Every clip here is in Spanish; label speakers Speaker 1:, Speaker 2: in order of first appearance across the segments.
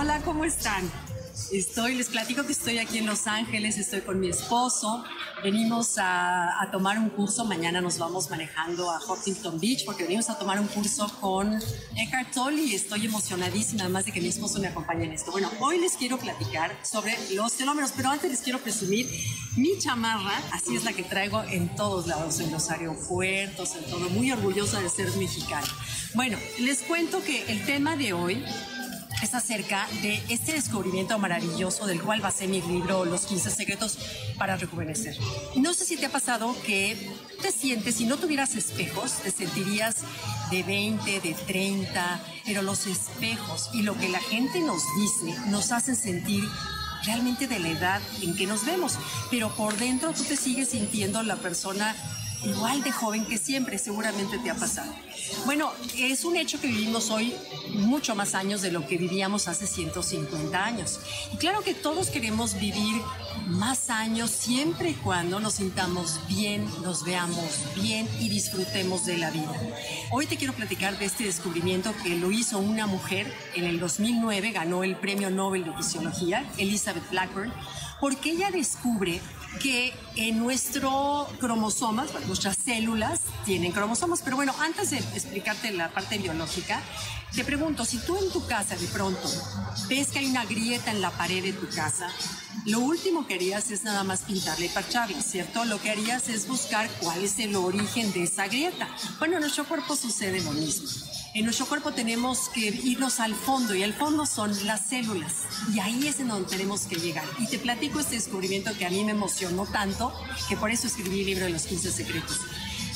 Speaker 1: Hola, ¿cómo están? Estoy, les platico que estoy aquí en Los Ángeles, estoy con mi esposo. Venimos a, tomar un curso, mañana nos vamos manejando a Huntington Beach porque venimos a tomar un curso con Eckhart Tolle y estoy emocionadísima además de que mi esposo me acompañe en esto. Bueno, hoy les quiero platicar sobre los telómeros, pero antes les quiero presumir mi chamarra, así es la que traigo en todos lados, en los aeropuertos, en todo, muy orgullosa de ser mexicana. Bueno, les cuento que el tema de hoy es acerca de este descubrimiento maravilloso del cual basé mi libro Los 15 secretos para rejuvenecer. No sé si te ha pasado que te sientes, si no tuvieras espejos, te sentirías de 20, de 30, pero los espejos y lo que la gente nos dice nos hacen sentir realmente de la edad en que nos vemos, pero por dentro tú te sigues sintiendo la persona igual de joven que siempre, seguramente te ha pasado. Bueno, es un hecho que vivimos hoy mucho más años de lo que vivíamos hace 150 años. Y claro que todos queremos vivir más años siempre y cuando nos sintamos bien, nos veamos bien y disfrutemos de la vida. Hoy te quiero platicar de este descubrimiento que lo hizo una mujer en el 2009, ganó el Premio Nobel de Fisiología, Elizabeth Blackburn, porque ella descubre que en nuestro cromosomas, nuestras células tienen cromosomas, pero bueno, antes de explicarte la parte biológica, te pregunto, si tú en tu casa de pronto ves que hay una grieta en la pared de tu casa, lo último que harías es nada más pintarle y ¿cierto? Lo que harías es buscar cuál es el origen de esa grieta. Bueno, en nuestro cuerpo sucede lo mismo. En nuestro cuerpo tenemos que irnos al fondo y el fondo son las células y ahí es en donde tenemos que llegar. Y te platico este descubrimiento que a mí me emocionó tanto que por eso escribí el libro de los 15 secretos.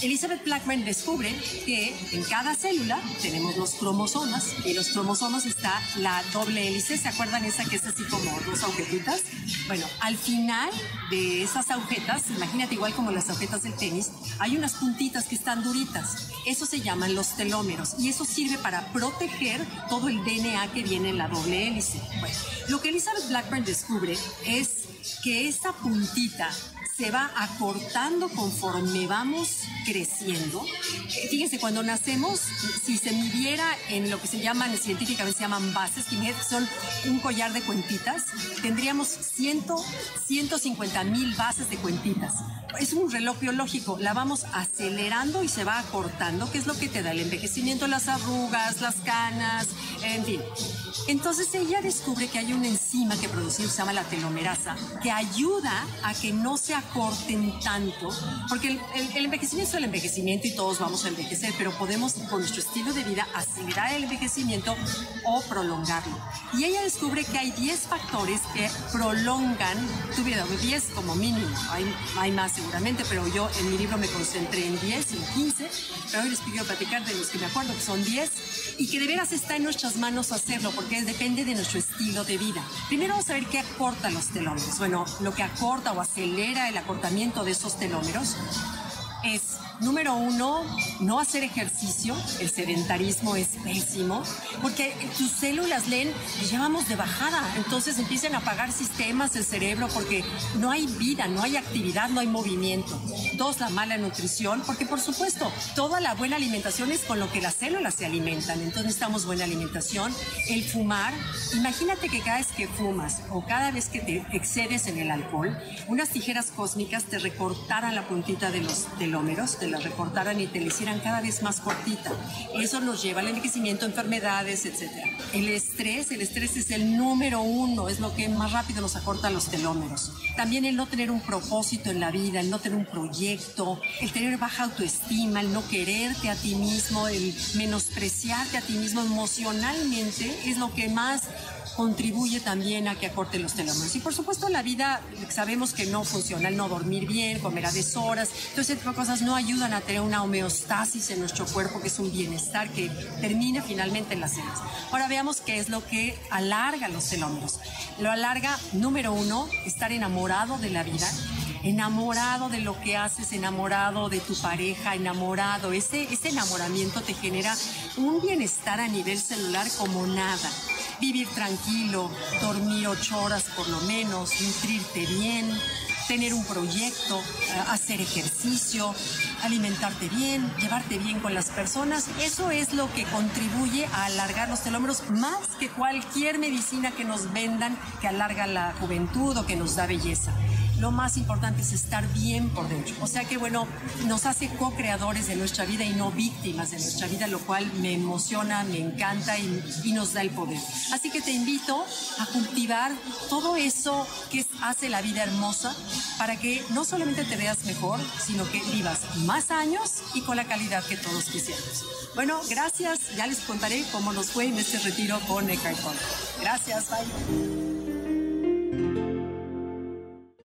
Speaker 1: Elizabeth Blackman descubre que en cada célula tenemos los cromosomas y los cromosomas está la doble hélice. ¿Se acuerdan esa que es así como dos agujetitas? Bueno, al final de esas agujetas, imagínate igual como las agujetas del tenis, hay unas puntitas que están duritas. Eso se llaman los telómeros y eso sirve para proteger todo el DNA que viene en la doble hélice. Bueno, lo que Elizabeth Blackburn descubre es que esa puntita se va acortando conforme vamos creciendo. Fíjense, cuando nacemos, si se midiera en lo que se llaman, científicamente se llaman bases, que son un collar de cuentitas, tendríamos 100, 150 mil bases de cuentitas. Es un reloj biológico, la vamos acelerando y se va acortando, que es lo que te da el envejecimiento, las arrugas, las canas, en fin. Entonces ella descubre que hay una enzima que produce, se llama la telomerasa, que ayuda a que no se acorten tanto, porque el, envejecimiento es el envejecimiento y todos vamos a envejecer, pero podemos con nuestro estilo de vida acelerar el envejecimiento o prolongarlo. Y ella descubre que hay 10 factores que prolongan tu vida, 10 como mínimo, hay, hay más seguramente, pero yo en mi libro me concentré en 10, en 15, pero hoy les pido platicar de los que me acuerdo, que son 10, y que de veras está en nuestras manos hacerlo, porque depende de nuestro estilo de vida. Primero vamos a ver qué acorta los telómeros. Bueno, lo que acorta o acelera el acortamiento de esos telómeros es Número uno, no hacer ejercicio. El sedentarismo es pésimo porque tus células leen llevamos de bajada. Entonces empiezan a apagar sistemas del cerebro porque no hay vida, no hay actividad, no hay movimiento. Dos, la mala nutrición, porque por supuesto, toda la buena alimentación es con lo que las células se alimentan. Entonces necesitamos buena alimentación. El fumar, imagínate que cada vez que fumas o cada vez que te excedes en el alcohol, unas tijeras cósmicas te recortaran la puntita de los telómeros la recortaran y te la hicieran cada vez más cortita. Eso nos lleva al envejecimiento, enfermedades, etc. El estrés, el estrés es el número uno, es lo que más rápido nos acorta los telómeros. También el no tener un propósito en la vida, el no tener un proyecto, el tener baja autoestima, el no quererte a ti mismo, el menospreciarte a ti mismo emocionalmente es lo que más contribuye también a que acorte los telómeros. Y por supuesto la vida sabemos que no funciona, el no dormir bien, comer a deshoras, ese tipo de cosas no ayudan a tener una homeostasis en nuestro cuerpo, que es un bienestar que termina finalmente en las cenas. Ahora veamos qué es lo que alarga los telómeros. Lo alarga, número uno, estar enamorado de la vida enamorado de lo que haces, enamorado de tu pareja, enamorado. Ese, ese enamoramiento te genera un bienestar a nivel celular como nada vivir tranquilo, dormir ocho horas por lo menos, nutrirte bien, tener un proyecto, eh, hacer ejercicio, alimentarte bien, llevarte bien con las personas. Eso es lo que contribuye a alargar los telómeros más que cualquier medicina que nos vendan que alarga la juventud o que nos da belleza lo más importante es estar bien por dentro. O sea que, bueno, nos hace co-creadores de nuestra vida y no víctimas de nuestra vida, lo cual me emociona, me encanta y, y nos da el poder. Así que te invito a cultivar todo eso que hace la vida hermosa para que no solamente te veas mejor, sino que vivas más años y con la calidad que todos quisiéramos. Bueno, gracias. Ya les contaré cómo nos fue en este retiro con Tolle. Gracias, bye.